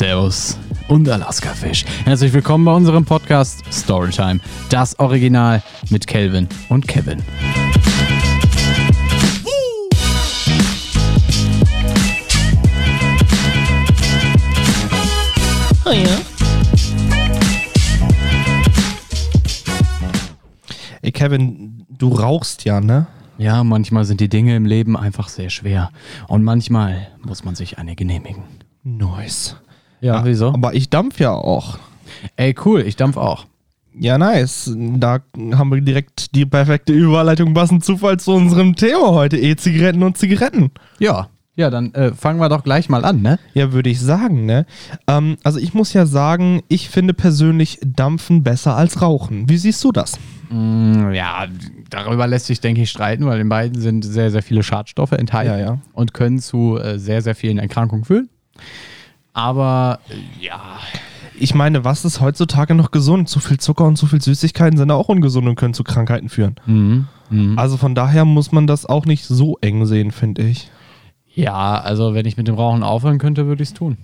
Servus und Alaska-Fisch. Herzlich willkommen bei unserem Podcast Storytime. Das Original mit Kelvin und Kevin. Oh ja. Ey, Kevin, du rauchst ja, ne? Ja, manchmal sind die Dinge im Leben einfach sehr schwer. Und manchmal muss man sich eine genehmigen. Nice. Ja, wieso? Aber ich dampf ja auch. Ey, cool, ich dampf auch. Ja, nice. Da haben wir direkt die perfekte Überleitung passend Zufall zu unserem Thema heute. E-Zigaretten und Zigaretten. Ja, ja, dann äh, fangen wir doch gleich mal an, ne? Ja, würde ich sagen, ne? Ähm, also ich muss ja sagen, ich finde persönlich Dampfen besser als Rauchen. Wie siehst du das? Mm, ja, darüber lässt sich, denke ich, streiten, weil in beiden sind sehr, sehr viele Schadstoffe enthalten Ja, ja. und können zu äh, sehr, sehr vielen Erkrankungen führen. Aber äh, ja, Ich meine, was ist heutzutage noch gesund? Zu viel Zucker und zu viel Süßigkeiten sind auch ungesund und können zu Krankheiten führen. mhm. Mhm. Also von daher muss man das auch nicht so eng sehen, finde ich. ja, also wenn ich mit dem Rauchen aufhören könnte, würde ich es tun.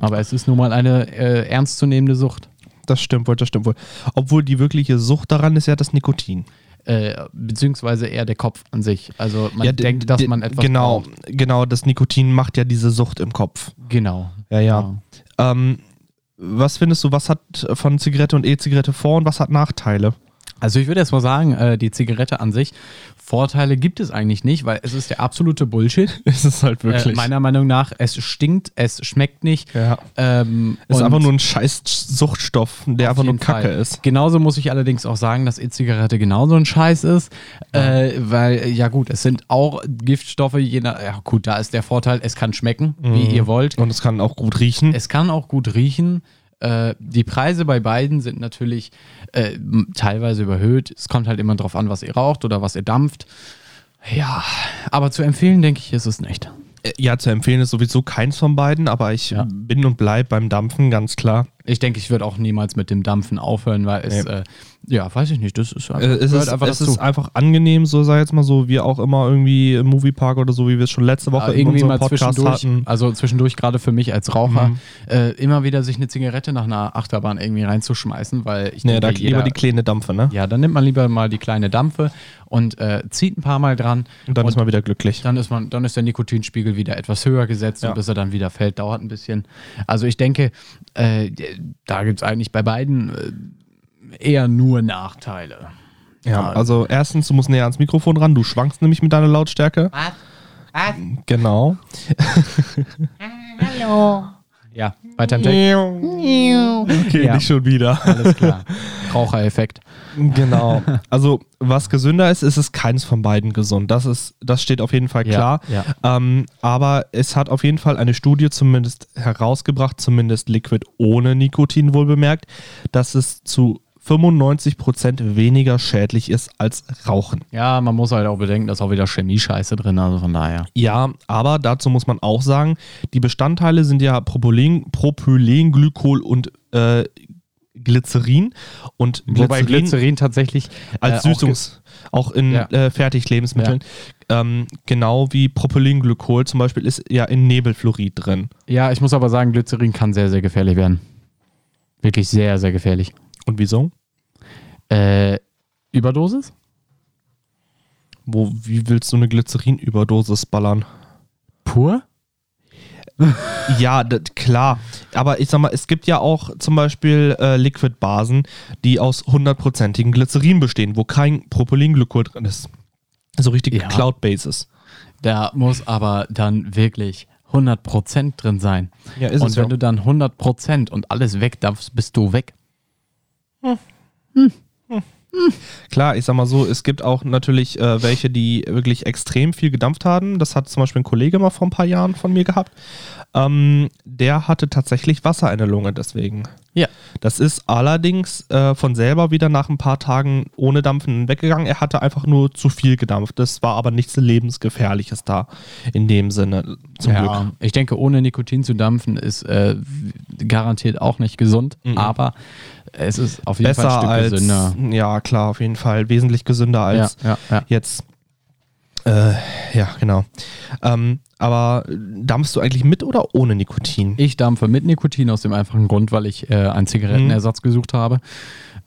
Aber es ist nun mal eine äh, ernstzunehmende Sucht. Das stimmt wohl, das stimmt wohl. Obwohl die wirkliche Sucht daran ist ja das Nikotin. Äh, beziehungsweise eher der Kopf an sich. Also man ja, denkt, dass man etwas Genau, braucht. genau, das Nikotin macht ja diese Sucht im Kopf. Genau. Ja, ja. Ähm, was findest du, was hat von Zigarette und E-Zigarette Vor- und was hat Nachteile? Also ich würde erst mal sagen, äh, die Zigarette an sich, Vorteile gibt es eigentlich nicht, weil es ist der absolute Bullshit. Es ist halt Äh, meiner Meinung nach, es stinkt, es schmeckt nicht. ja. Ähm, Es ist einfach nur ein scheiß Suchtstoff, der einfach nur Kacke Fall. ist. Genauso muss ich allerdings auch sagen, dass E-Zigarette genauso ein Scheiß ist, äh, weil, äh, ja gut, es sind auch Giftstoffe, je nach, ja gut, da ist der Vorteil, es kann schmecken, wie ihr wollt. Und es kann auch gut riechen. Es kann auch gut riechen. Äh, die Preise bei beiden sind natürlich äh, teilweise überhöht. Es kommt halt immer drauf an, was ihr raucht oder was ihr dampft. Ja, aber zu empfehlen, denke ich, ist es nicht. Äh, ja, zu empfehlen ist sowieso keins von beiden, aber ich Ja. bin und bleib beim Dampfen, ganz klar. Ich denke, ich würde auch niemals mit dem Dampfen aufhören, weil es, Nee. äh, ja, weiß ich nicht, das ist, Äh, es ist, einfach es ist einfach angenehm, so sei jetzt mal so, wie auch immer irgendwie im Moviepark oder so, wie wir es schon letzte Woche in irgendwie unserem mal Podcast zwischendurch, hatten. also zwischendurch gerade für mich als Raucher, Mhm. äh, immer wieder sich eine Zigarette nach einer Achterbahn irgendwie reinzuschmeißen, weil ich Nee, da denke, lieber jeder, die kleine Dampfe, ne? ja, dann nimmt man lieber mal die kleine Dampfe und äh, zieht ein paar Mal dran. Und dann ist man wieder glücklich. Dann ist, man, dann ist der Nikotinspiegel wieder etwas höher gesetzt Ja. und bis er dann wieder fällt, dauert ein bisschen. Also ich denke, äh, da gibt es eigentlich bei beiden äh, eher nur Nachteile. Ja, also erstens, du musst näher ans Mikrofon ran, du schwankst nämlich mit deiner Lautstärke. Was? Was? Genau. Hallo. Ja, weiter im Text. Okay, Ja. nicht schon wieder. Alles klar. Rauchereffekt. Genau. Also, was gesünder ist, ist es keins von beiden gesund. Das ist, das steht auf jeden Fall Ja, klar. ja. Ähm, aber es hat auf jeden Fall eine Studie zumindest herausgebracht, zumindest Liquid ohne Nikotin wohl bemerkt, dass es zu 95% weniger schädlich ist als Rauchen. Ja, man muss halt auch bedenken, da ist auch wieder Chemie-Scheiße drin, also von daher. Ja, aber dazu muss man auch sagen, die Bestandteile sind ja Propylen, Propylenglykol und äh, Glycerin. Und Wobei Glycerin tatsächlich als äh, auch Süßungs, auch, in Ja. äh, Fertiglebensmitteln, ähm, genau wie Propylenglykol zum Beispiel ist ja in Nebelfluorid drin. Ja, ich muss aber sagen, Glycerin kann sehr, sehr gefährlich werden. Wirklich sehr, sehr gefährlich. Und wieso? Äh, Überdosis? Wo, wie willst du eine Glycerin-Überdosis ballern? Pur? Ja, das, klar. Aber ich sag mal, es gibt ja auch zum Beispiel äh, Liquid-Basen, die aus hundertprozentigem Glycerin bestehen, wo kein Propylenglykol drin ist. So richtig Ja. Cloud-Basis. Da muss aber dann wirklich 100% drin sein. Ja, ist und es wenn ja. du dann 100% und alles weg darfst, bist du weg. Klar, ich sag mal so, es gibt auch natürlich äh, welche, die wirklich extrem viel gedampft haben. Das hat zum Beispiel ein Kollege mal vor ein paar Jahren von mir gehabt. Ähm, der hatte tatsächlich Wasser in der Lunge deswegen. Ja. Das ist allerdings äh, von selber wieder nach ein paar Tagen ohne Dampfen weggegangen. Er hatte einfach nur zu viel gedampft. Das war aber nichts Lebensgefährliches da in dem Sinne, zum Glück. Ja, ich denke, ohne Nikotin zu dampfen ist äh, garantiert auch nicht gesund, Mhm. aber es ist auf jeden Fall Besser ein Stück als, gesünder. ja klar, auf jeden Fall wesentlich gesünder als ja, ja, ja. jetzt. Äh, ja, genau. Ähm, aber dampfst du eigentlich mit oder ohne Nikotin? Ich dampfe mit Nikotin aus dem einfachen Grund, weil ich äh, einen Zigarettenersatz gesucht habe.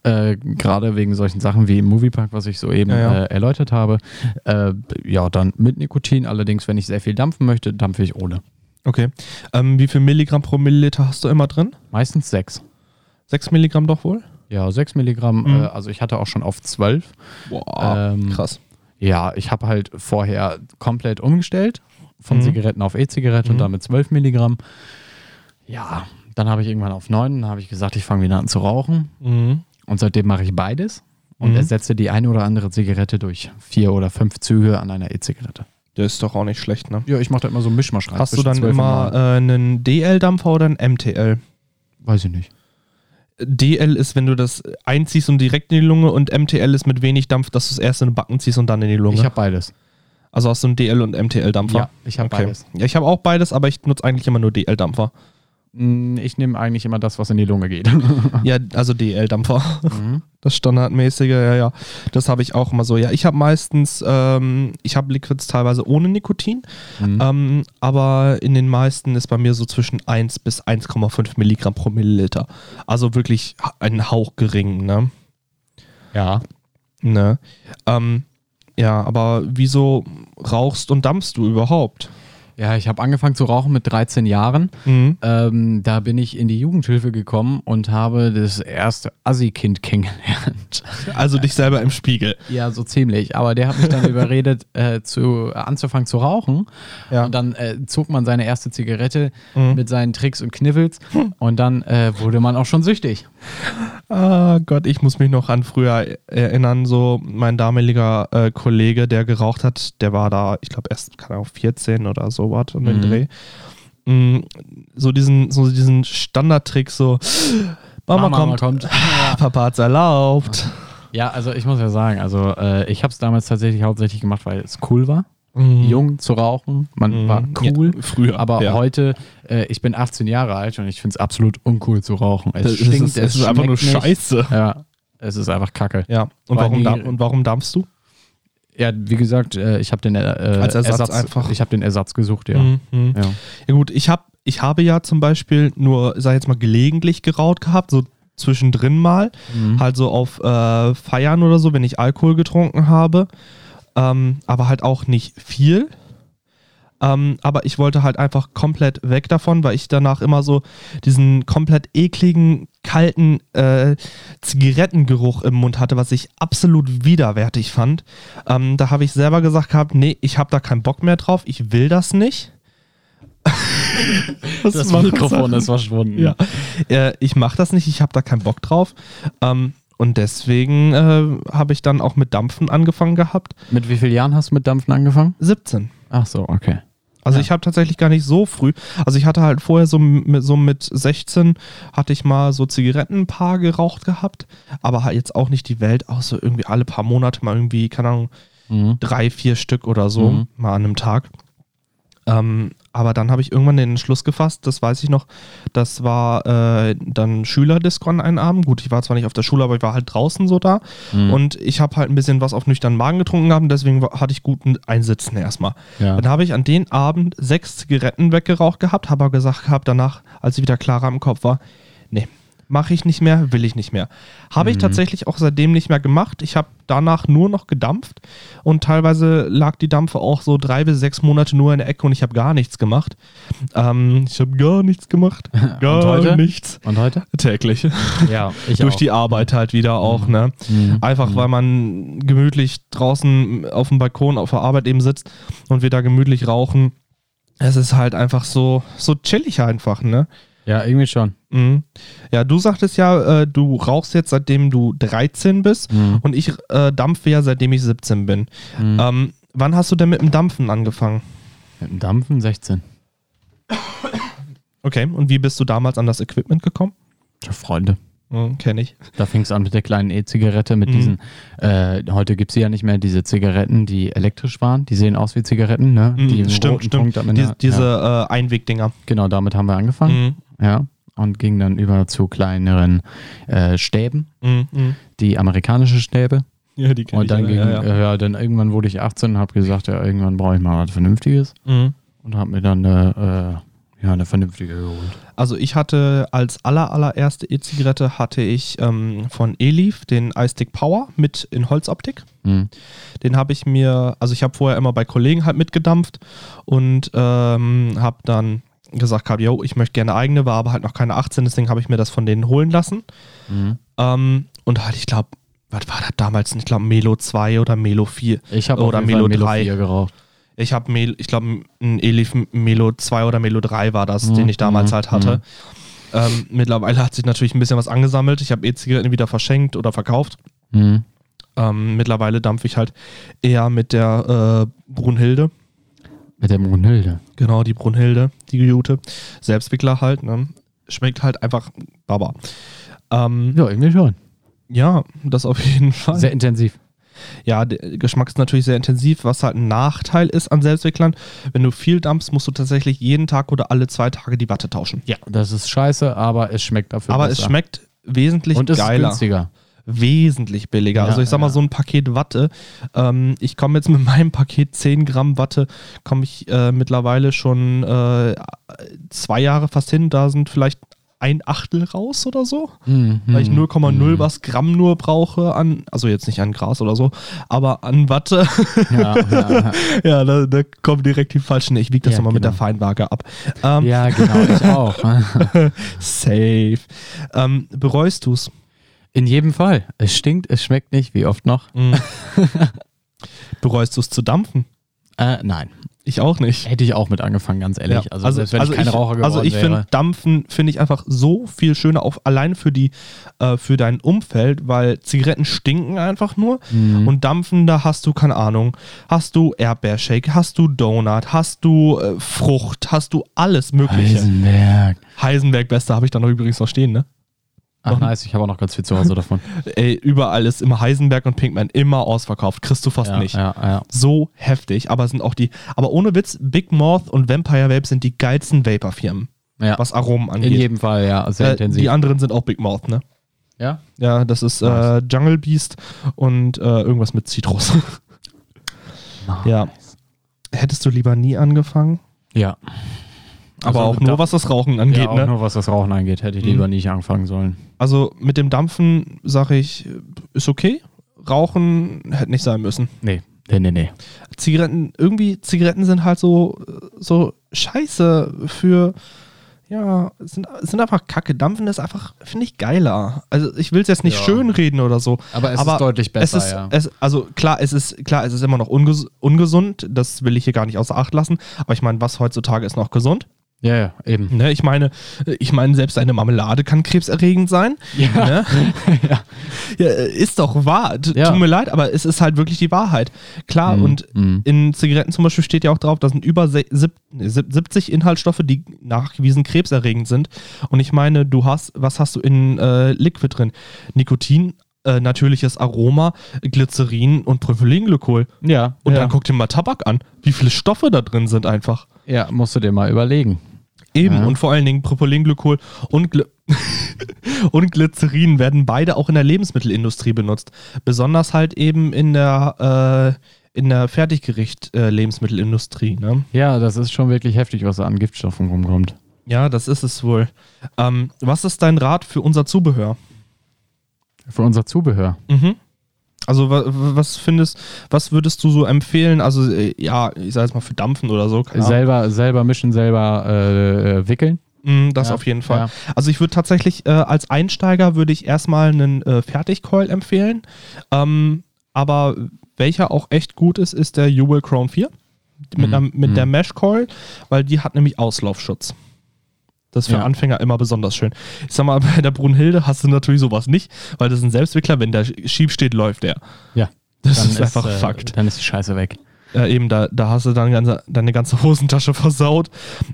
Äh, Gerade wegen solchen Sachen wie im Moviepark, was ich soeben Ja, ja. Äh, erläutert habe. Äh, ja, dann mit Nikotin. Allerdings, wenn ich sehr viel dampfen möchte, dampfe ich ohne. Okay. Ähm, wie viel Milligramm pro Milliliter hast du immer drin? Meistens sechs. 6 Milligramm doch wohl? Ja, sechs Milligramm. Mhm. Äh, also ich hatte auch schon auf zwölf. Boah, Ähm, krass. Ja, ich habe halt vorher komplett umgestellt von Mhm. Zigaretten auf E-Zigarette und Mhm. damit 12 Milligramm. Ja, dann habe ich irgendwann auf 9, dann habe ich gesagt, ich fange wieder an zu rauchen. Mhm. Und seitdem mache ich beides und Mhm. ersetze die eine oder andere Zigarette durch vier oder fünf Züge an einer E-Zigarette. Der ist doch auch nicht schlecht, ne? Ja, ich mache da immer so einen Mischmasch rein. Hast du dann 12 und immer 9. äh, einen DL-Dampfer oder einen MTL? Weiß ich nicht. DL ist, wenn du das einziehst und direkt in die Lunge und MTL ist mit wenig Dampf, dass du es erst in den Backen ziehst und dann in die Lunge. Ich habe beides. also hast du einen DL- und MTL-Dampfer? Ja, ich habe beides. Ja, ich habe auch beides, aber ich nutze eigentlich immer nur DL-Dampfer. Mm, Ich nehme eigentlich immer das, was in die Lunge geht. ja, also DL-Dampfer. Mhm. Das Standardmäßige, ja, ja. Das habe ich auch immer so. Ja, ich habe meistens, ähm, ich habe Liquids teilweise ohne Nikotin, Mhm. ähm, aber in den meisten ist bei mir so zwischen 1 bis 1,5 Milligramm pro Milliliter. Also wirklich ein Hauch gering, ne? Ja. Ne? Ähm, ja, aber wieso rauchst und dampfst du überhaupt? Ja, ich habe angefangen zu rauchen mit 13 Jahren. Mhm. Ähm, da bin ich in die Jugendhilfe gekommen und habe das erste Assi-Kind kennengelernt. Also dich selber im Spiegel. Ja, so ziemlich. Aber der hat mich dann überredet, äh, zu, anzufangen zu rauchen. Ja. Und dann äh, zog man seine erste Zigarette Mhm. mit seinen Tricks und Kniffels und dann äh, wurde man auch schon süchtig. Ah Gott, ich muss mich noch an früher erinnern, so mein damaliger äh, Kollege, der geraucht hat, der war da, ich glaube erst, keine Ahnung, 14 oder so was um den Mhm. Dreh. Mm, so diesen, so diesen Standardtrick, so Mama, kommt, kommt. Papa hat's erlaubt. Ja, also ich muss ja sagen, also äh, ich habe es damals tatsächlich hauptsächlich gemacht, weil es cool war, Mhm. jung zu rauchen. Man Mhm. war cool. Ja, früher. Aber ja. heute, äh, ich bin 18 Jahre alt und ich finde es absolut uncool zu rauchen. Es das stinkt, ist, es ist einfach nur nicht. Scheiße. Ja, es ist einfach kacke. Ja, und Weil warum, die- darf, und warum darfst du? Ja, wie gesagt, äh, ich habe den äh, Als Ersatz einfach. Ich habe den Ersatz gesucht, ja. Mhm, ja. Ja gut, ich, hab, ich habe ja zum Beispiel nur, sag ich jetzt mal, gelegentlich geraucht gehabt, so zwischendrin mal. Mhm. Halt so auf äh, Feiern oder so, wenn ich Alkohol getrunken habe. Ähm, aber halt auch nicht viel. Ähm, aber ich wollte halt einfach komplett weg davon, weil ich danach immer so diesen komplett ekligen, kalten äh, Zigarettengeruch im Mund hatte, was ich absolut widerwärtig fand. Ähm, da habe ich selber gesagt gehabt, nee, ich habe da keinen Bock mehr drauf, ich will das nicht. Das Mikrofon ist verschwunden. Ja. Äh, ich mache das nicht, ich habe da keinen Bock drauf. Ähm, und deswegen äh, habe ich dann auch mit Dampfen angefangen gehabt. Mit wie vielen Jahren hast du mit Dampfen angefangen? 17. Ach so, okay. Also Ja. ich habe tatsächlich gar nicht so früh. Also ich hatte halt vorher so mit, so mit 16 hatte ich mal so Zigaretten ein paar geraucht gehabt, aber halt jetzt auch nicht die Welt, so irgendwie alle paar Monate mal irgendwie, keine Ahnung, Mhm. drei, vier Stück oder so, Mhm. mal an einem Tag. Ähm, aber dann habe ich irgendwann den Entschluss gefasst, das weiß ich noch, das war äh, dann Schülerdiscon einen Abend. Gut, ich war zwar nicht auf der Schule, aber ich war halt draußen so da. Mhm. Und ich habe halt ein bisschen was auf nüchternen Magen getrunken gehabt, deswegen hatte ich guten Einsitzen erstmal. Ja. Dann habe ich an den Abend sechs Zigaretten weggeraucht gehabt, habe aber gesagt gehabt, danach, als ich wieder klarer im Kopf war, nee, mache ich nicht mehr, will ich nicht mehr. Habe ich Mhm. tatsächlich auch seitdem nicht mehr gemacht. Ich habe danach nur noch gedampft und teilweise lag die Dampfe auch so drei bis sechs Monate nur in der Ecke und ich habe gar nichts gemacht. Ähm, ich habe gar nichts gemacht. Gar heute? nichts. Und heute? Täglich. Ja, ich Durch auch. die Arbeit halt wieder auch, ne? Mhm. Einfach weil man gemütlich draußen auf dem Balkon auf der Arbeit eben sitzt und wir da gemütlich rauchen. Es ist halt einfach so, so chillig einfach, ne? Ja, irgendwie schon. Mhm. Ja, du sagtest ja, äh, du rauchst jetzt seitdem du 13 bist Mhm. und ich äh, dampfe ja seitdem ich 17 bin. Mhm. Ähm, wann hast du denn mit dem Dampfen angefangen? Mit dem Dampfen 16. Okay, und wie bist du damals an das Equipment gekommen? Tja, Freunde. Mhm, Kenn ich. Da fing es an mit der kleinen E-Zigarette, mit Mhm. diesen, äh, heute gibt es ja nicht mehr, diese Zigaretten, die elektrisch waren. Die sehen aus wie Zigaretten, ne? Mhm, die stimmt, stimmt. Punkt Die, diese ja. äh, Einwegdinger. Genau, damit haben wir angefangen. Mhm. Ja. Und ging dann über zu kleineren äh, Stäben, Mhm. Mhm. die amerikanische Stäbe. Ja, die kenn Und ich dann, alle, ging, ja, ja. äh, ja, dann irgendwann wurde ich 18 und habe gesagt, ja, irgendwann brauche ich mal was Vernünftiges. Mhm. Und habe mir dann eine, äh, ja, eine vernünftige geholt. Also ich hatte als aller, allererste E-Zigarette hatte ich ähm, von Elif den iStick Power mit in Holzoptik. Mhm. Den habe ich mir, also ich habe vorher immer bei Kollegen halt mitgedampft und ähm, habe dann gesagt gehabt, yo, ich möchte gerne eigene, war aber halt noch keine 18, deswegen habe ich mir das von denen holen lassen. Mhm. Ähm, und halt, ich glaube, was war das damals? Ich glaube Melo 2 oder Melo 4. Ich habe Oder Melo Melo 3. 4 geraucht. Ich habe, Mel, ich glaube, ein Elif Melo 2 oder Melo 3 war das, Mhm, den ich damals mhm, halt hatte. Ähm, mittlerweile hat sich natürlich ein bisschen was angesammelt. Ich habe E-Zigaretten wieder verschenkt oder verkauft. Mhm. Ähm, mittlerweile dampfe ich halt eher mit der äh, Brunhilde. Mit der Brunhilde. Genau, die Brunhilde, die gute. Selbstwickler halt. Ne? Schmeckt halt einfach Baba. Ähm, Ja, irgendwie schon. ja, das auf jeden Fall. Sehr intensiv. Ja, der Geschmack ist natürlich sehr intensiv, was halt ein Nachteil ist an Selbstwicklern. Wenn du viel dampfst, musst du tatsächlich jeden Tag oder alle zwei Tage die Watte tauschen. Ja. Das ist scheiße, aber es schmeckt dafür Aber besser. es schmeckt wesentlich Und es ist geiler. günstiger. Wesentlich billiger. Ja, also ich sag mal, ja. so ein Paket Watte. Ähm, ich komme jetzt mit meinem Paket 10 Gramm Watte, komme ich äh, mittlerweile schon äh, zwei Jahre fast hin. Da sind vielleicht ein Achtel raus oder so. Mhm. Weil ich 0,0 Mhm. was Gramm nur brauche an, also jetzt nicht an Gras oder so, aber an Watte. Ja, ja, ja. da, da kommen direkt die falschen. Ich wiege das Ja, immer mit der genau. Feinwaage ab. Ähm, ja, genau, ich auch. Safe. Ähm, bereust du's? In jedem Fall. Es stinkt, es schmeckt nicht. Wie oft noch? Mhm. bereust du's zu dampfen? Äh, nein. Ich auch nicht. Hätte ich auch mit angefangen, ganz ehrlich. Ja, Also, selbst wenn ich kein Raucher geworden Also ich finde Dampfen finde ich einfach so viel schöner, auch allein für die äh, für dein Umfeld, weil Zigaretten stinken einfach nur Mhm. und Dampfen da hast du keine Ahnung, hast du Erdbeershake, hast du Donut, hast du äh, Frucht, hast du alles mögliche. Heisenberg. Heisenberg Beste habe ich da noch übrigens noch stehen, ne? Ach nice, ich habe auch noch ganz viel zu Hause davon. Ey, überall ist immer Heisenberg und Pinkman immer ausverkauft, kriegst du fast ja, nicht. ja, ja. So heftig, aber sind auch die, aber ohne Witz, Big Moth und Vampire Vape sind die geilsten Vapor-Firmen, was Aromen angeht. In jedem Fall, ja, sehr Äh, intensiv. die anderen sind auch Big Mouth, ne? ja? Ja, das ist äh, Nice. Jungle Beast und äh, irgendwas mit Zitrus. Ja. Hättest du lieber nie angefangen? Ja. Aber Also auch nur was das Rauchen angeht, ja, auch ne? nur was das Rauchen angeht, hätte ich Mhm. lieber nicht anfangen sollen. Also mit dem Dampfen sage ich, ist okay. Rauchen hätte nicht sein müssen. Nee, nee, nee, nee. Zigaretten, irgendwie, Zigaretten sind halt so, so scheiße für, ja, sind, sind einfach kacke. Dampfen ist einfach, finde ich, geiler. Also ich will es jetzt nicht Ja. schönreden oder so. Aber es Aber ist deutlich besser, es ist, ja. es, also klar, es ist klar, es ist immer noch unges ungesund. Das will ich hier gar nicht außer Acht lassen. Aber ich meine, was heutzutage ist noch gesund? Ja, ja, eben. Ne? Ich meine, ich meine, selbst eine Marmelade kann krebserregend sein. Ja. Ne? ja. Ja, ist doch wahr. T Ja. Tut mir leid, aber es ist halt wirklich die Wahrheit. Klar, Mhm, und mhm. in Zigaretten zum Beispiel steht ja auch drauf, da sind über se- sieb- nee, sieb- 70 Inhaltsstoffe, die nachgewiesen krebserregend sind. Und ich meine, du hast, was hast du in äh, Liquid drin? Nikotin, äh, natürliches Aroma, Glycerin und Propylenglykol. Ja, Und ja. dann guck dir mal Tabak an, wie viele Stoffe da drin sind einfach. ja, musst du dir mal überlegen. Eben, Ja. und vor allen Dingen Propylenglykol und, Gly und Glycerin werden beide auch in der Lebensmittelindustrie benutzt. Besonders halt eben in der, äh, in der Fertiggericht-Lebensmittelindustrie. ne? Ja, das ist schon wirklich heftig, was da an Giftstoffen rumkommt. Ja, das ist es wohl. Ähm, was ist dein Rat für unser Zubehör? Für unser Zubehör. Mhm. Also wa- wa- was findest, was würdest du so empfehlen? Also äh, ja, ich sag jetzt mal für Dampfen oder so. Selber, selber mischen, selber äh, äh, wickeln. Mm, Das Ja, auf jeden Fall. ja. Also ich würde tatsächlich äh, als Einsteiger würde ich erstmal einen äh, Fertigcoil empfehlen. Ähm, aber welcher auch echt gut ist, ist der Jewel Crown 4 mit, Mhm, einer, mit mhm. der Mesh Coil, weil die hat nämlich Auslaufschutz. Das ist für Ja. Anfänger immer besonders schön. Ich sag mal, bei der Brunhilde hast du natürlich sowas nicht, weil das ist ein Selbstwickler, wenn der schief steht, läuft der. Ja. Das Dann ist einfach äh, Fakt. Dann ist die Scheiße weg. Ja, eben, da, da hast du dann ganze, deine ganze Hosentasche versaut.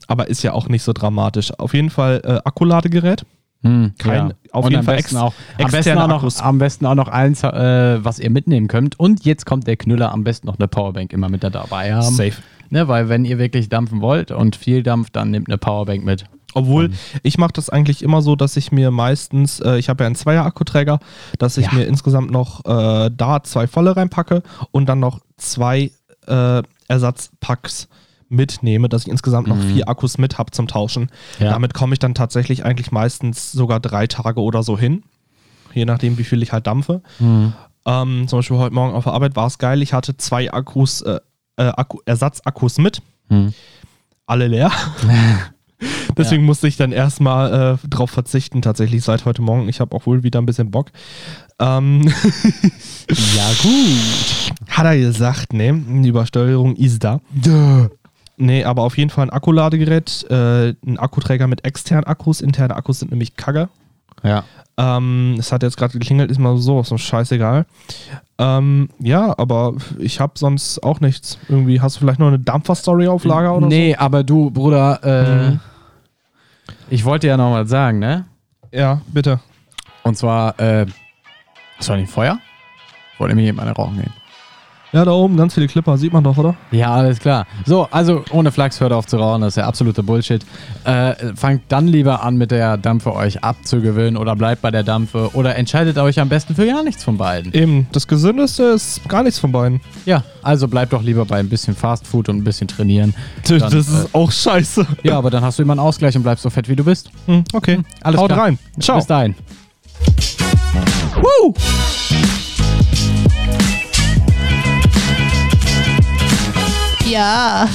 Aber ist ja auch nicht so dramatisch. Auf jeden Fall äh, Akkuladegerät. Hm, Kein- auf Und jeden am Fall besten ex- auch, am besten externe auch noch, am besten auch noch eins, äh, was ihr mitnehmen könnt. Und jetzt kommt der Knüller, am besten noch eine Powerbank immer mit da dabei haben. Safe. Ne, weil wenn ihr wirklich dampfen wollt und viel dampft, dann nehmt eine Powerbank mit. Obwohl, Ähm. ich mache das eigentlich immer so, dass ich mir meistens, äh, ich habe ja einen Zweier-Akkuträger, dass ich Ja. mir insgesamt noch äh, da zwei volle reinpacke und dann noch zwei äh, Ersatzpacks mitnehme, dass ich insgesamt noch vier Akkus mit habe zum Tauschen. Ja. Damit komme ich dann tatsächlich eigentlich meistens sogar drei Tage oder so hin. Je nachdem, wie viel ich halt dampfe. Mhm. Ähm, zum Beispiel heute Morgen auf der Arbeit war es geil. Ich hatte zwei Akkus, äh, äh, Akku, Ersatzakkus mit, Mhm. alle leer. Deswegen musste ich dann erstmal äh, drauf verzichten, tatsächlich seit heute Morgen. Ich habe auch wohl wieder ein bisschen Bock. Ähm, Ja, gut. hat er gesagt, ne? Die Übersteuerung ist da. Nee, aber auf jeden Fall ein Akkuladegerät, äh, ein Akkuträger mit externen Akkus. Interne Akkus sind nämlich Kacke. Ja. Ähm, es hat jetzt gerade geklingelt, ist mal so, so scheißegal. Ähm, ja, aber ich habe sonst auch nichts. Irgendwie hast du vielleicht noch eine Dampfer-Story auf Lager oder nee, aber du, Bruder, äh, Mhm. Ich wollte ja noch was sagen, ne? Ja, bitte. Und zwar, äh, hast du nicht Feuer? Ich wollte mir eben eine rauchen gehen. Ja, da oben ganz viele Clipper, sieht man doch, oder? Ja, alles klar. So, also ohne Flachs hört auf zu rauchen, das ist ja absoluter Bullshit. Äh, fangt dann lieber an, mit der Dampfe euch abzugewöhnen oder bleibt bei der Dampfe oder entscheidet euch am besten für gar nichts von beiden. Eben, das Gesündeste ist gar nichts von beiden. Ja, also bleibt doch lieber bei ein bisschen Fast Food und ein bisschen trainieren. Das Dann, ist auch scheiße. Ja, aber dann hast du immer einen Ausgleich und bleibst so fett, wie du bist. Hm, okay, alles haut klar. rein. Ciao. Bis dahin. Woo! Ja.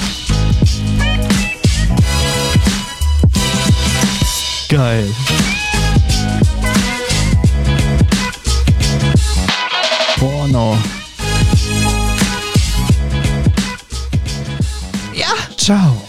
Geil. Porno. Ja. Ciao.